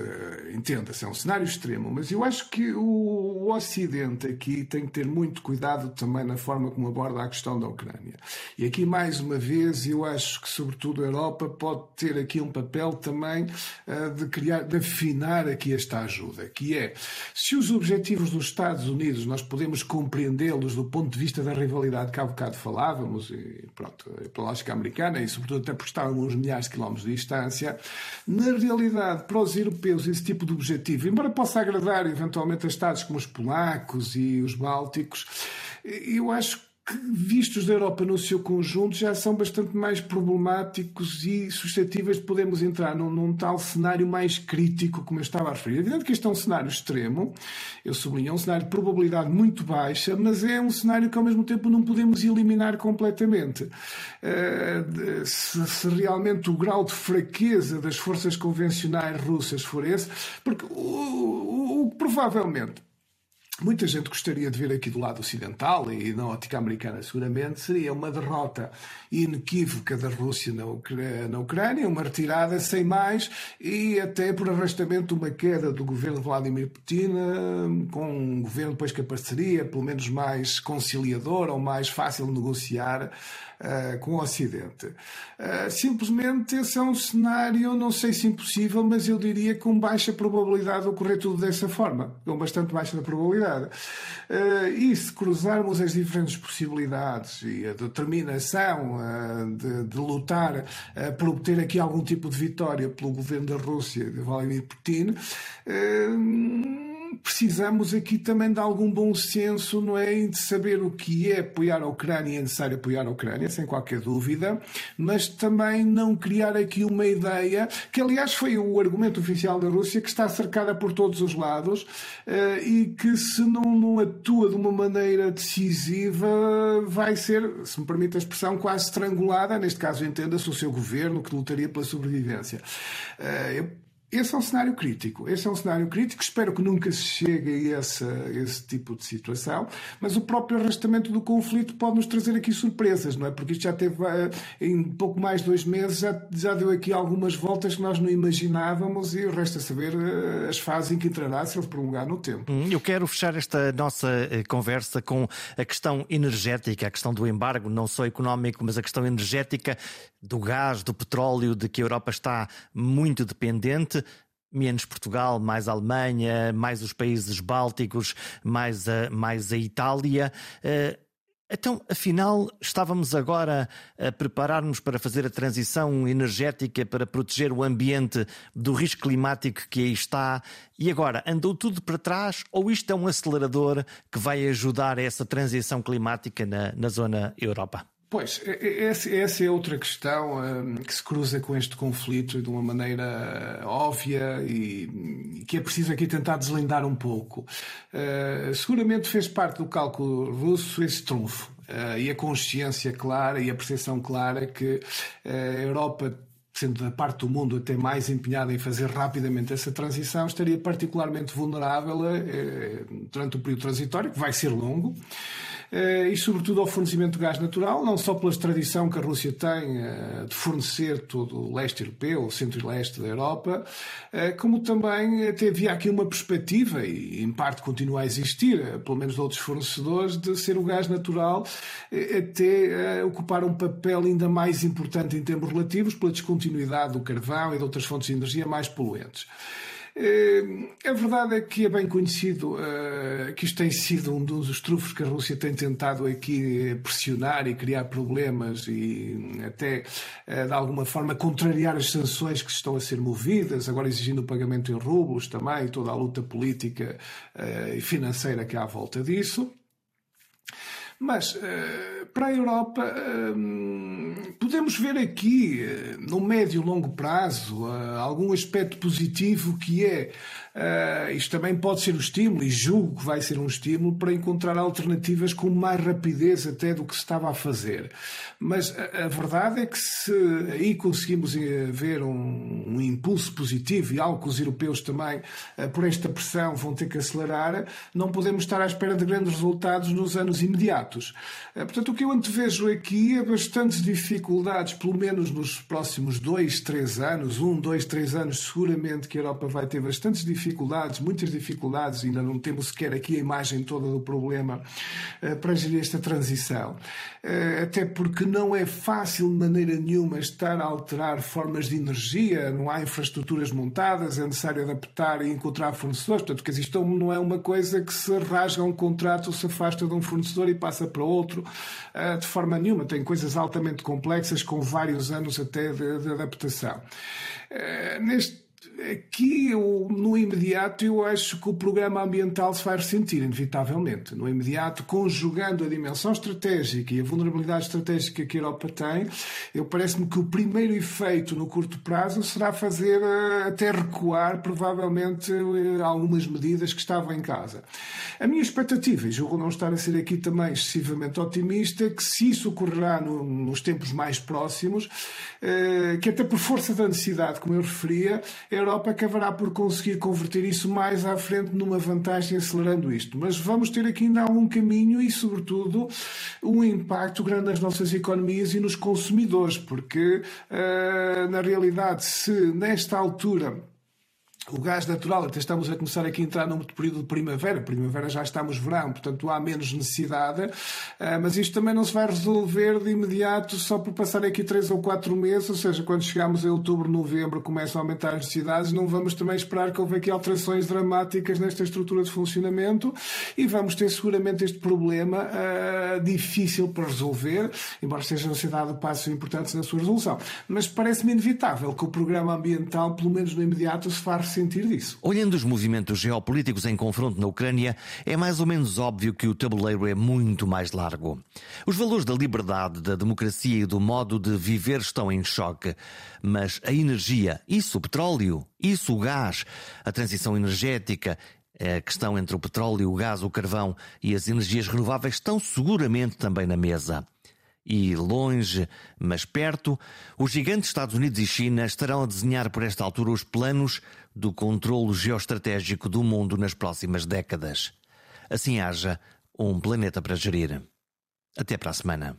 entenda-se, é um cenário extremo, mas eu acho que o, o Ocidente aqui tem que ter muito cuidado também na forma como aborda a questão da Ucrânia. E aqui, mais uma vez, eu acho que, sobretudo, a Europa pode ter aqui um papel também uh, de criar, de afinar aqui esta ajuda, que é, se os objetivos dos Estados Unidos nós podemos compreendê-los do ponto ponto de vista da rivalidade que há bocado falávamos, e pronto, pela lógica americana, e sobretudo até porque estávamos uns milhares de quilómetros de distância, na realidade, para os europeus, esse tipo de objetivo, embora possa agradar eventualmente a Estados como os polacos e os bálticos, eu acho que, vistos da Europa no seu conjunto, já são bastante mais problemáticos e suscetíveis de podermos entrar num, num, tal cenário mais crítico, como eu estava a referir. É evidente que este é um cenário extremo, eu sublinho, é um cenário de probabilidade muito baixa, mas é um cenário que ao mesmo tempo não podemos eliminar completamente. Uh, se, se, realmente o grau de fraqueza das forças convencionais russas for esse, porque o, o, o provavelmente muita gente gostaria de ver aqui do lado ocidental e na ótica americana seguramente seria uma derrota inequívoca da Rússia na, na Ucrânia, uma retirada sem mais e até por arrastamento uma queda do governo de Vladimir Putin hum, com um governo depois que apareceria pelo menos mais conciliador ou mais fácil de negociar uh, com o Ocidente. Uh, simplesmente esse é um cenário, não sei se impossível, mas eu diria com baixa probabilidade de ocorrer tudo dessa forma, com bastante baixa probabilidade. Uh, e se cruzarmos as diferentes possibilidades e a determinação de, de, lutar por obter aqui algum tipo de vitória pelo governo da Rússia, de Vladimir Putin, precisamos aqui também de algum bom senso, não é? De saber o que é apoiar a Ucrânia, é necessário apoiar a Ucrânia, sem qualquer dúvida, mas também não criar aqui uma ideia, que aliás foi o argumento oficial da Rússia, que está cercada por todos os lados eh, e que se não, não atua de uma maneira decisiva, vai ser, se me permite a expressão, quase estrangulada, neste caso entenda-se o seu governo, que lutaria pela sobrevivência. Eh, eu esse é um cenário crítico. Esse é um cenário crítico. Espero que nunca se chegue a esse, esse tipo de situação. Mas o próprio arrastamento do conflito pode nos trazer aqui surpresas, não é? Porque isto já teve, eh, em pouco mais de dois meses, já, já deu aqui algumas voltas que nós não imaginávamos e resta saber eh, as fases em que entrará se ele prolongar no tempo. Hum, eu quero fechar esta nossa eh, conversa com a questão energética, a questão do embargo, não só económico, mas a questão energética do gás, do petróleo, de que a Europa está muito dependente. Menos Portugal, mais a Alemanha, mais os países bálticos, mais a, mais a Itália. Uh, então, afinal, estávamos agora a preparar-nos para fazer a transição energética para proteger o ambiente do risco climático que aí está. E agora, andou tudo para trás ou isto é um acelerador que vai ajudar essa transição climática na, na zona Europa? Pois, essa é outra questão hum, que se cruza com este conflito de uma maneira óbvia e que é preciso aqui tentar deslindar um pouco. Uh, seguramente fez parte do cálculo russo esse trunfo uh, e a consciência clara e a percepção clara que a Europa sendo da parte do mundo até mais empenhada em fazer rapidamente essa transição, estaria particularmente vulnerável durante o período transitório, que vai ser longo, eh, e, sobretudo, ao fornecimento de gás natural, não só pela tradição que a Rússia tem eh, de fornecer todo o leste europeu, o centro e leste da Europa, eh, como também até havia aqui uma perspectiva, e em parte continua a existir, pelo menos de outros fornecedores, de ser o gás natural até ocupar um papel ainda mais importante em termos relativos pela descontinuidade do carvão e de outras fontes de energia mais poluentes. A verdade é que é bem conhecido uh, que isto tem sido um dos trufos que a Rússia tem tentado aqui pressionar e criar problemas e até, uh, de alguma forma, contrariar as sanções que estão a ser movidas, agora exigindo o pagamento em rublos também, toda a luta política e financeira que há à volta disso. Mas para a Europa, podemos ver aqui, no médio e longo prazo, algum aspecto positivo que é isto também pode ser um estímulo, e julgo que vai ser um estímulo, para encontrar alternativas com mais rapidez até do que se estava a fazer. Mas a, verdade é que se aí conseguimos eh, ver um, um, impulso positivo e algo que os europeus também, por esta pressão, vão ter que acelerar, não podemos estar à espera de grandes resultados nos anos imediatos. Uh, portanto, o que eu antevejo aqui é bastantes dificuldades, pelo menos nos próximos dois, três anos, um, dois, três anos, seguramente que a Europa vai ter bastantes dificuldades muitas dificuldades, ainda não temos sequer aqui a imagem toda do problema eh, para gerir esta transição. Eh, até porque não é fácil de maneira nenhuma estar a alterar formas de energia, não há infraestruturas montadas, é necessário adaptar e encontrar fornecedores. Portanto, que isto não é uma coisa que se rasga um contrato, se afasta de um fornecedor e passa para outro eh, de forma nenhuma. Tem coisas altamente complexas com vários anos até de, de adaptação. Neste Aqui, eu, no imediato, eu acho que o programa ambiental se vai ressentir, inevitavelmente. No imediato, conjugando a dimensão estratégica e a vulnerabilidade estratégica que a Europa tem, eu parece-me que o primeiro efeito no curto prazo será fazer eh, até recuar, provavelmente, eh, algumas medidas que estavam em casa. A minha expectativa, e julgo não estar a ser aqui também excessivamente otimista, é que se isso ocorrerá no, nos tempos mais próximos, eh, que até por força da necessidade, como eu referia, é Europa acabará por conseguir converter isso mais à frente numa vantagem acelerando isto. Mas vamos ter aqui ainda algum caminho e, sobretudo, um impacto grande nas nossas economias e nos consumidores, porque, uh, na realidade, se nesta altura o gás natural, até estamos a começar aqui a entrar num período de primavera, primavera já estamos verão, portanto há menos necessidade, ah, mas isto também não se vai resolver de imediato só por passar aqui três ou quatro meses, ou seja, quando chegamos a outubro, novembro, começam a aumentar as necessidades, não vamos também esperar que houve aqui alterações dramáticas nesta estrutura de funcionamento. E vamos ter seguramente este problema uh, difícil para resolver, embora seja dado passos importantes na sua resolução. Mas parece-me inevitável que o programa ambiental, pelo menos no imediato, se faça sentir disso. Olhando os movimentos geopolíticos em confronto na Ucrânia, é mais ou menos óbvio que o tabuleiro é muito mais largo. Os valores da liberdade, da democracia e do modo de viver estão em choque. Mas a energia, isso o petróleo, isso o gás, a transição energética, a questão entre o petróleo, o gás, o carvão e as energias renováveis estão seguramente também na mesa. E longe, mas perto, os gigantes Estados Unidos e China estarão a desenhar por esta altura os planos do controlo geoestratégico do mundo nas próximas décadas. Assim haja um planeta para gerir. Até para a semana.